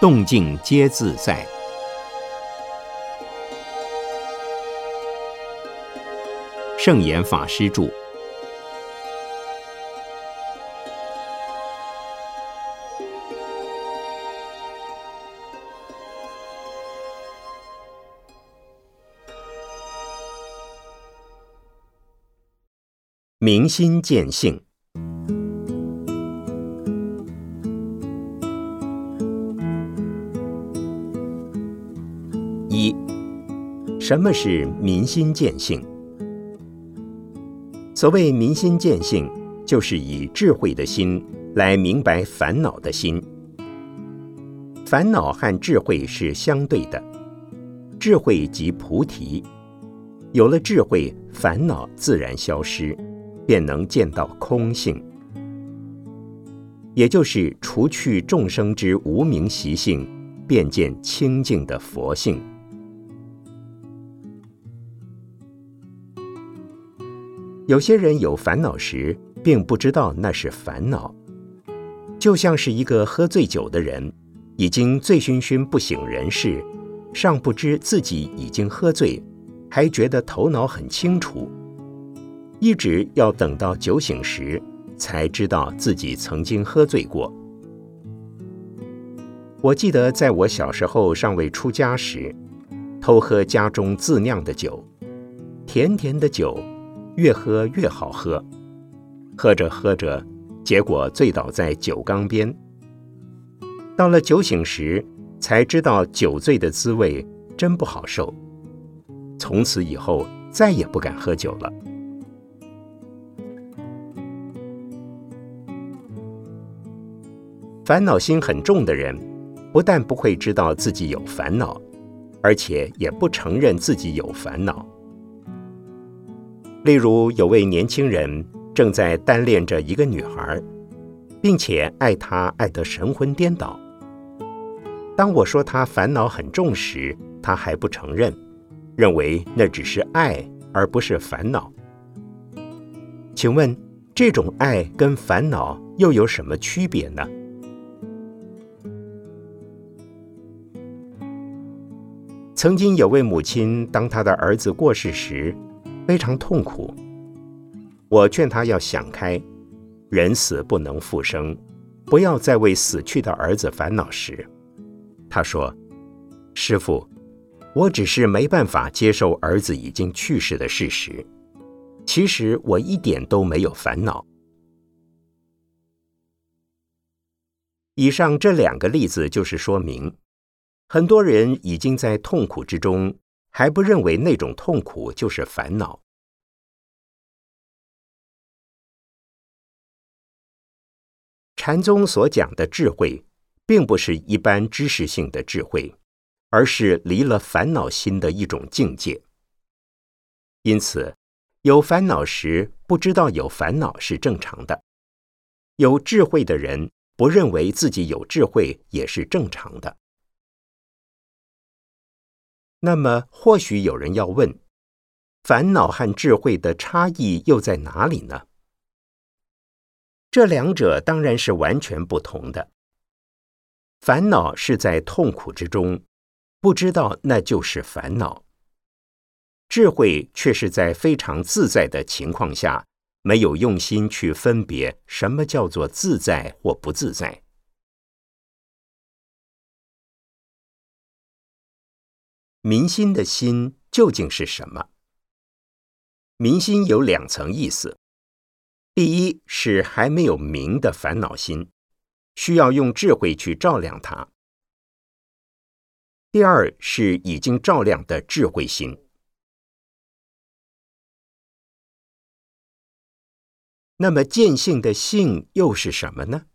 动静皆自在。圣严法师著。明心见性。一，什么是民心见性？所谓民心见性，就是以智慧的心来明白烦恼的心。烦恼和智慧是相对的，智慧即菩提，有了智慧，烦恼自然消失。便能见到空性，也就是除去众生之无明习性，便见清净的佛性。有些人有烦恼时，并不知道那是烦恼，就像是一个喝醉酒的人，已经醉醺醺不省人事，尚不知自己已经喝醉，还觉得头脑很清楚。一直要等到酒醒时，才知道自己曾经喝醉过。我记得在我小时候尚未出家时，偷喝家中自酿的酒，甜甜的酒，越喝越好喝。喝着喝着，结果醉倒在酒缸边。到了酒醒时，才知道酒醉的滋味真不好受。从此以后，再也不敢喝酒了。烦恼心很重的人，不但不会知道自己有烦恼，而且也不承认自己有烦恼。例如，有位年轻人正在单恋着一个女孩，并且爱她爱得神魂颠倒。当我说他烦恼很重时，他还不承认，认为那只是爱而不是烦恼。请问，这种爱跟烦恼又有什么区别呢？曾经有位母亲，当她的儿子过世时，非常痛苦。我劝他要想开，人死不能复生，不要再为死去的儿子烦恼时，他说：“师傅，我只是没办法接受儿子已经去世的事实。其实我一点都没有烦恼。”以上这两个例子就是说明。很多人已经在痛苦之中，还不认为那种痛苦就是烦恼。禅宗所讲的智慧，并不是一般知识性的智慧，而是离了烦恼心的一种境界。因此，有烦恼时不知道有烦恼是正常的；有智慧的人不认为自己有智慧也是正常的。那么，或许有人要问：烦恼和智慧的差异又在哪里呢？这两者当然是完全不同的。烦恼是在痛苦之中，不知道那就是烦恼；智慧却是在非常自在的情况下，没有用心去分别什么叫做自在或不自在。民心的心究竟是什么？民心有两层意思：第一是还没有明的烦恼心，需要用智慧去照亮它；第二是已经照亮的智慧心。那么见性的性又是什么呢？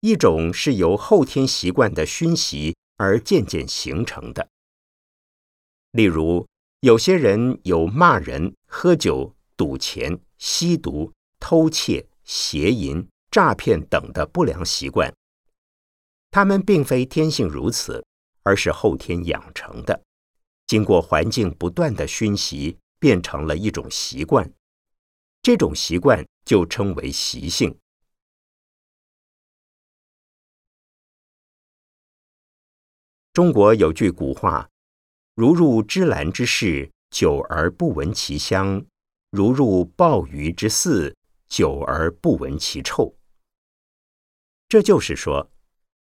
一种是由后天习惯的熏习而渐渐形成的。例如，有些人有骂人、喝酒、赌钱、吸毒、偷窃、邪淫、诈骗等的不良习惯。他们并非天性如此，而是后天养成的，经过环境不断的熏习，变成了一种习惯。这种习惯就称为习性。中国有句古话：“如入芝兰之室，久而不闻其香；如入鲍鱼之肆，久而不闻其臭。”这就是说，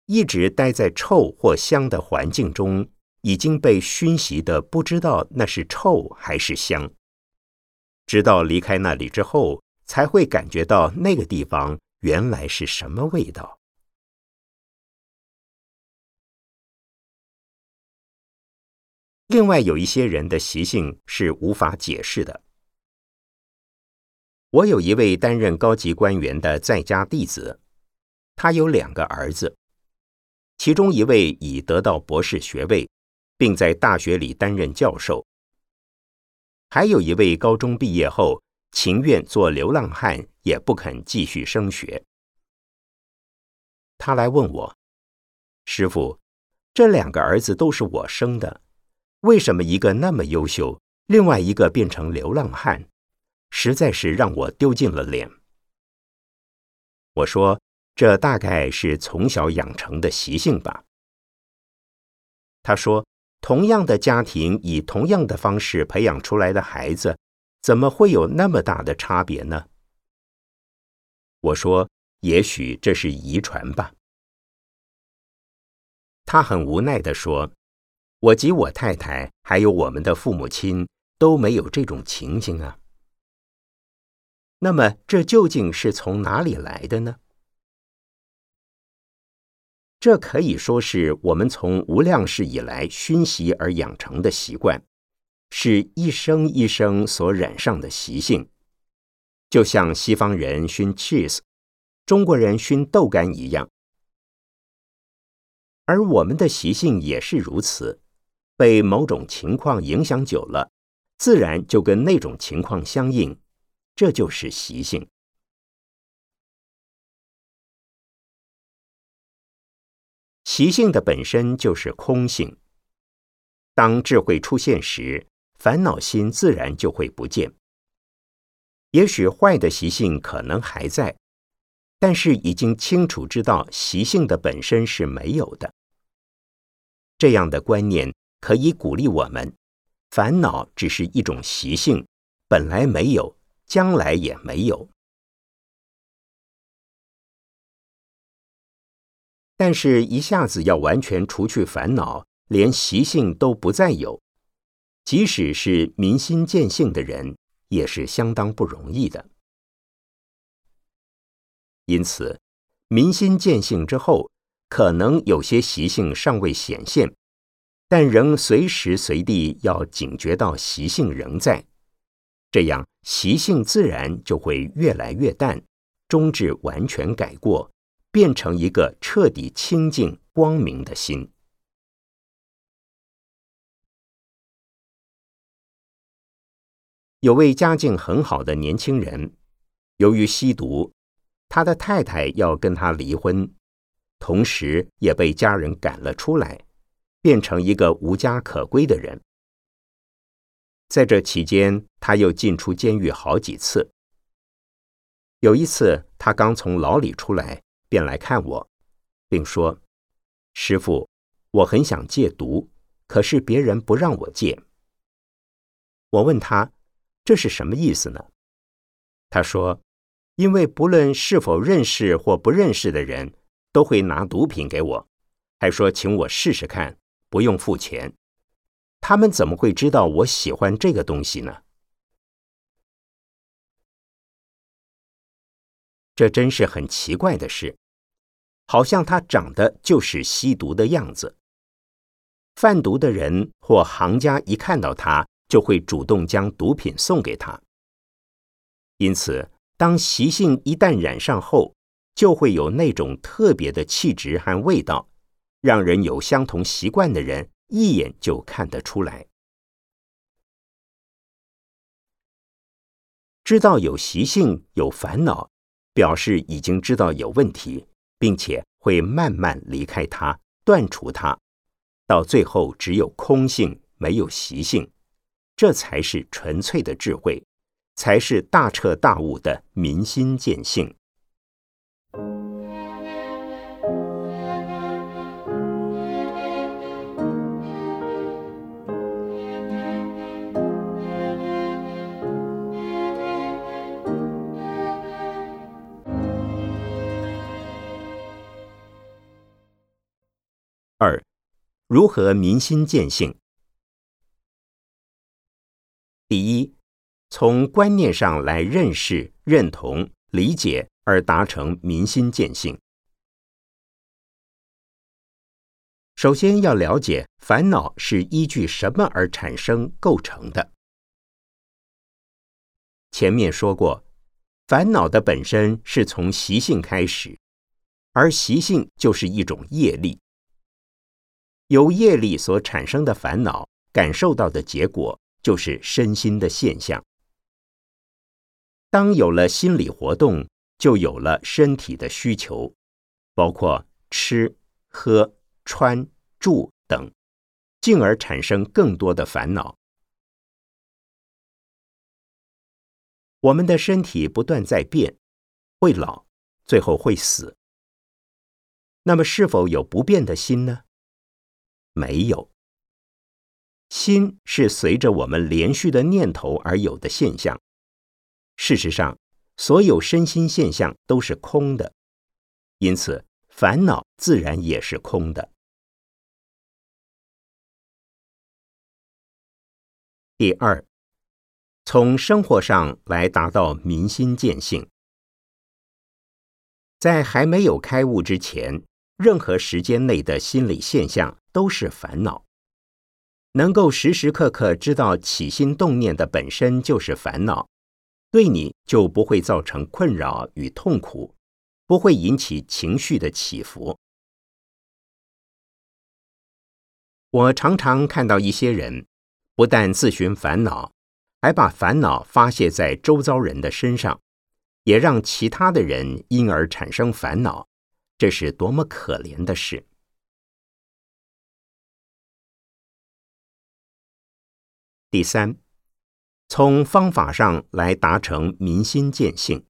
一直待在臭或香的环境中，已经被熏习的不知道那是臭还是香，直到离开那里之后，才会感觉到那个地方原来是什么味道。另外，有一些人的习性是无法解释的。我有一位担任高级官员的在家弟子，他有两个儿子，其中一位已得到博士学位，并在大学里担任教授；还有一位高中毕业后情愿做流浪汉，也不肯继续升学。他来问我：“师傅，这两个儿子都是我生的。”为什么一个那么优秀，另外一个变成流浪汉，实在是让我丢尽了脸。我说，这大概是从小养成的习性吧。他说，同样的家庭，以同样的方式培养出来的孩子，怎么会有那么大的差别呢？我说，也许这是遗传吧。他很无奈地说。我及我太太，还有我们的父母亲都没有这种情形啊。那么，这究竟是从哪里来的呢？这可以说是我们从无量世以来熏习而养成的习惯，是一生一生所染上的习性，就像西方人熏 cheese，中国人熏豆干一样，而我们的习性也是如此。被某种情况影响久了，自然就跟那种情况相应，这就是习性。习性的本身就是空性。当智慧出现时，烦恼心自然就会不见。也许坏的习性可能还在，但是已经清楚知道习性的本身是没有的。这样的观念。可以鼓励我们，烦恼只是一种习性，本来没有，将来也没有。但是，一下子要完全除去烦恼，连习性都不再有，即使是明心见性的人，也是相当不容易的。因此，明心见性之后，可能有些习性尚未显现。但仍随时随地要警觉到习性仍在，这样习性自然就会越来越淡，终至完全改过，变成一个彻底清净光明的心。有位家境很好的年轻人，由于吸毒，他的太太要跟他离婚，同时也被家人赶了出来。变成一个无家可归的人。在这期间，他又进出监狱好几次。有一次，他刚从牢里出来，便来看我，并说：“师傅，我很想戒毒，可是别人不让我戒。”我问他：“这是什么意思呢？”他说：“因为不论是否认识或不认识的人，都会拿毒品给我，还说请我试试看。”不用付钱，他们怎么会知道我喜欢这个东西呢？这真是很奇怪的事，好像他长得就是吸毒的样子。贩毒的人或行家一看到他，就会主动将毒品送给他。因此，当习性一旦染上后，就会有那种特别的气质和味道。让人有相同习惯的人一眼就看得出来，知道有习性、有烦恼，表示已经知道有问题，并且会慢慢离开它，断除它，到最后只有空性，没有习性，这才是纯粹的智慧，才是大彻大悟的明心见性。二、如何明心见性？第一，从观念上来认识、认同、理解，而达成明心见性。首先要了解烦恼是依据什么而产生、构成的。前面说过，烦恼的本身是从习性开始，而习性就是一种业力。由业力所产生的烦恼，感受到的结果。就是身心的现象。当有了心理活动，就有了身体的需求，包括吃、喝、穿、住等，进而产生更多的烦恼。我们的身体不断在变，会老，最后会死。那么，是否有不变的心呢？没有。心是随着我们连续的念头而有的现象。事实上，所有身心现象都是空的，因此烦恼自然也是空的。第二，从生活上来达到明心见性。在还没有开悟之前，任何时间内的心理现象都是烦恼。能够时时刻刻知道起心动念的本身就是烦恼，对你就不会造成困扰与痛苦，不会引起情绪的起伏。我常常看到一些人，不但自寻烦恼，还把烦恼发泄在周遭人的身上，也让其他的人因而产生烦恼，这是多么可怜的事！第三，从方法上来达成民心见性。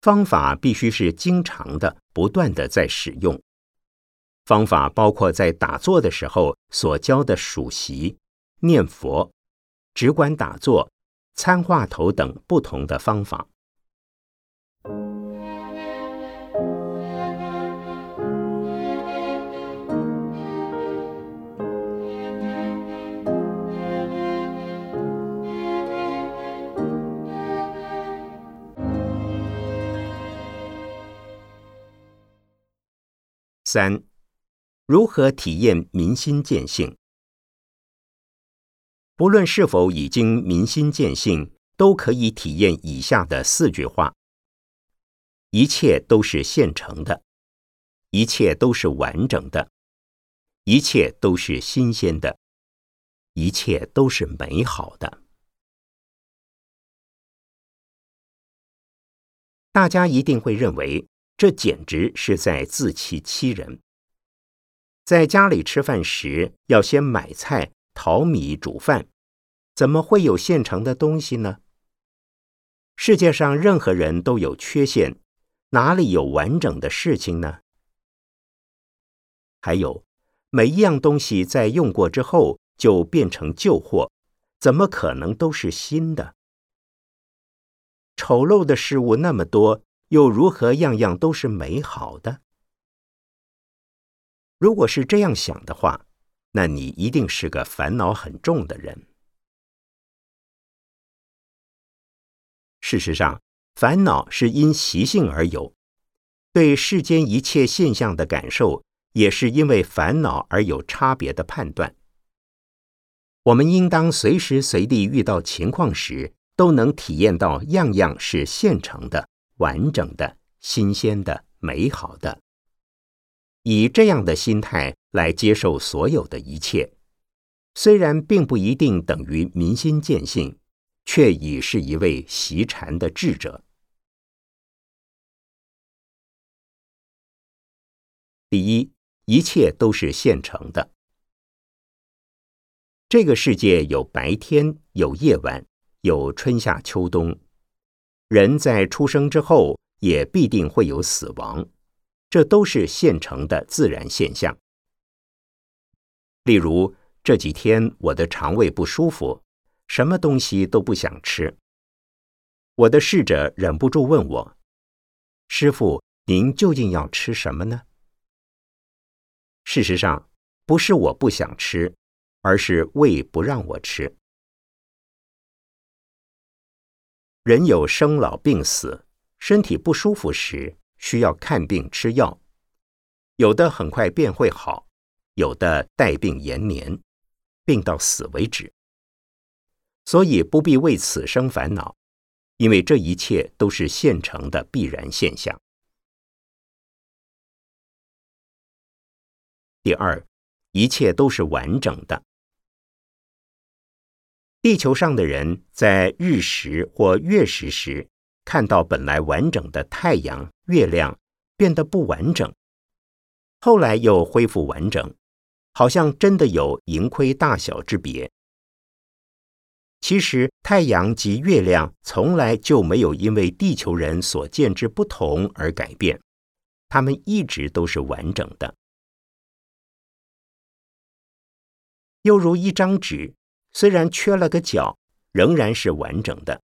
方法必须是经常的、不断的在使用。方法包括在打坐的时候所教的数息、念佛、只管打坐、参话头等不同的方法。三，如何体验明心见性？不论是否已经明心见性，都可以体验以下的四句话：一切都是现成的，一切都是完整的，一切都是新鲜的，一切都是美好的。大家一定会认为。这简直是在自欺欺人。在家里吃饭时，要先买菜、淘米、煮饭，怎么会有现成的东西呢？世界上任何人都有缺陷，哪里有完整的事情呢？还有，每一样东西在用过之后就变成旧货，怎么可能都是新的？丑陋的事物那么多。又如何样样都是美好的？如果是这样想的话，那你一定是个烦恼很重的人。事实上，烦恼是因习性而有，对世间一切现象的感受，也是因为烦恼而有差别的判断。我们应当随时随地遇到情况时，都能体验到样样是现成的。完整的、新鲜的、美好的，以这样的心态来接受所有的一切，虽然并不一定等于明心见性，却已是一位习禅的智者。第一，一切都是现成的。这个世界有白天，有夜晚，有春夏秋冬。人在出生之后也必定会有死亡，这都是现成的自然现象。例如这几天我的肠胃不舒服，什么东西都不想吃。我的侍者忍不住问我：“师傅，您究竟要吃什么呢？”事实上，不是我不想吃，而是胃不让我吃。人有生老病死，身体不舒服时需要看病吃药，有的很快便会好，有的带病延年，病到死为止。所以不必为此生烦恼，因为这一切都是现成的必然现象。第二，一切都是完整的。地球上的人在日食或月食时，看到本来完整的太阳、月亮变得不完整，后来又恢复完整，好像真的有盈亏大小之别。其实，太阳及月亮从来就没有因为地球人所见之不同而改变，它们一直都是完整的。又如一张纸，虽然缺了个角，仍然是完整的；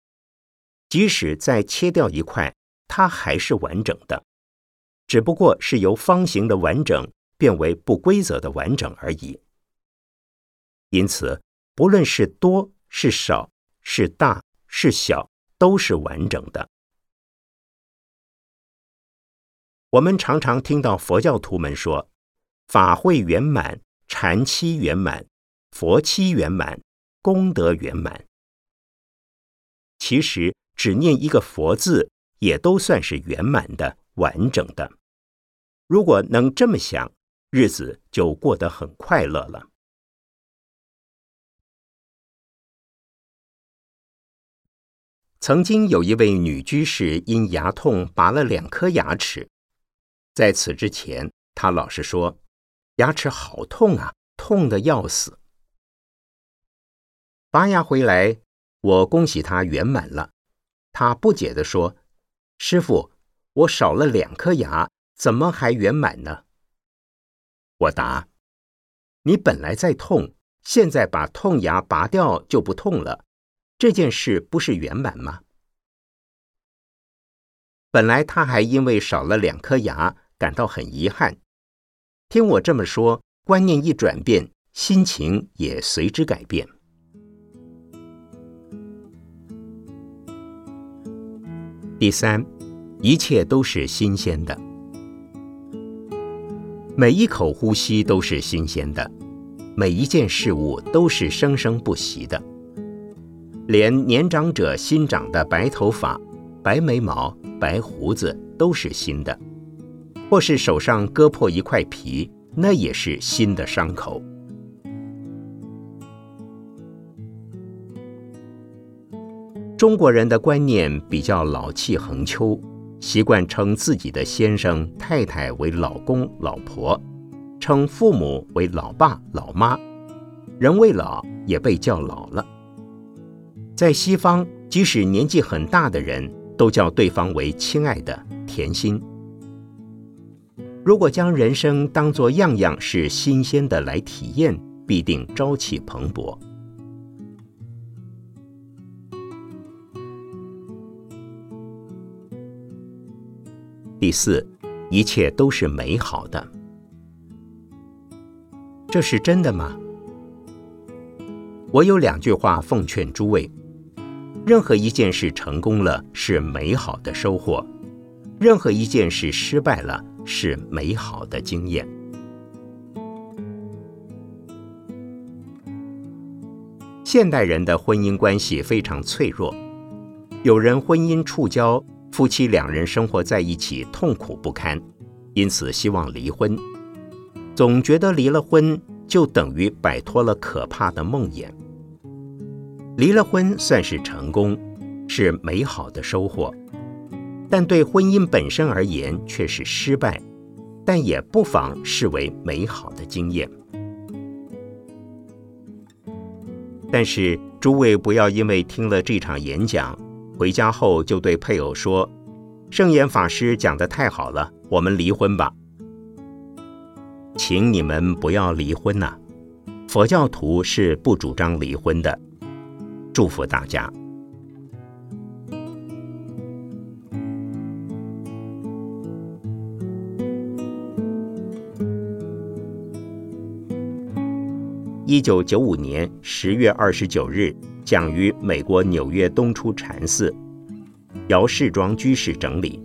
即使再切掉一块，它还是完整的，只不过是由方形的完整变为不规则的完整而已。因此，不论是多是少，是大是小，都是完整的。我们常常听到佛教徒们说：“法会圆满，禅期圆满。”佛期圆满，功德圆满。其实只念一个佛字，也都算是圆满的、完整的。如果能这么想，日子就过得很快乐了。曾经有一位女居士因牙痛拔了两颗牙齿，在此之前，她老是说牙齿好痛啊，痛的要死。拔牙回来，我恭喜他圆满了。他不解地说：“师傅，我少了两颗牙，怎么还圆满呢？”我答：“你本来在痛，现在把痛牙拔掉就不痛了，这件事不是圆满吗？”本来他还因为少了两颗牙感到很遗憾，听我这么说，观念一转变，心情也随之改变。第三，一切都是新鲜的，每一口呼吸都是新鲜的，每一件事物都是生生不息的，连年长者新长的白头发、白眉毛、白胡子都是新的，或是手上割破一块皮，那也是新的伤口。中国人的观念比较老气横秋，习惯称自己的先生、太太为老公、老婆，称父母为老爸、老妈，人未老也被叫老了。在西方，即使年纪很大的人都叫对方为亲爱的、甜心。如果将人生当作样样是新鲜的来体验，必定朝气蓬勃。第四，一切都是美好的，这是真的吗？我有两句话奉劝诸位：任何一件事成功了是美好的收获，任何一件事失败了是美好的经验。现代人的婚姻关系非常脆弱，有人婚姻触礁。夫妻两人生活在一起痛苦不堪，因此希望离婚。总觉得离了婚就等于摆脱了可怕的梦魇。离了婚算是成功，是美好的收获，但对婚姻本身而言却是失败。但也不妨视为美好的经验。但是诸位不要因为听了这场演讲。回家后就对配偶说：“圣严法师讲的太好了，我们离婚吧。”请你们不要离婚呐！佛教徒是不主张离婚的。祝福大家。一九九五年十月二十九日讲于美国纽约东出禅寺，姚世庄居士整理。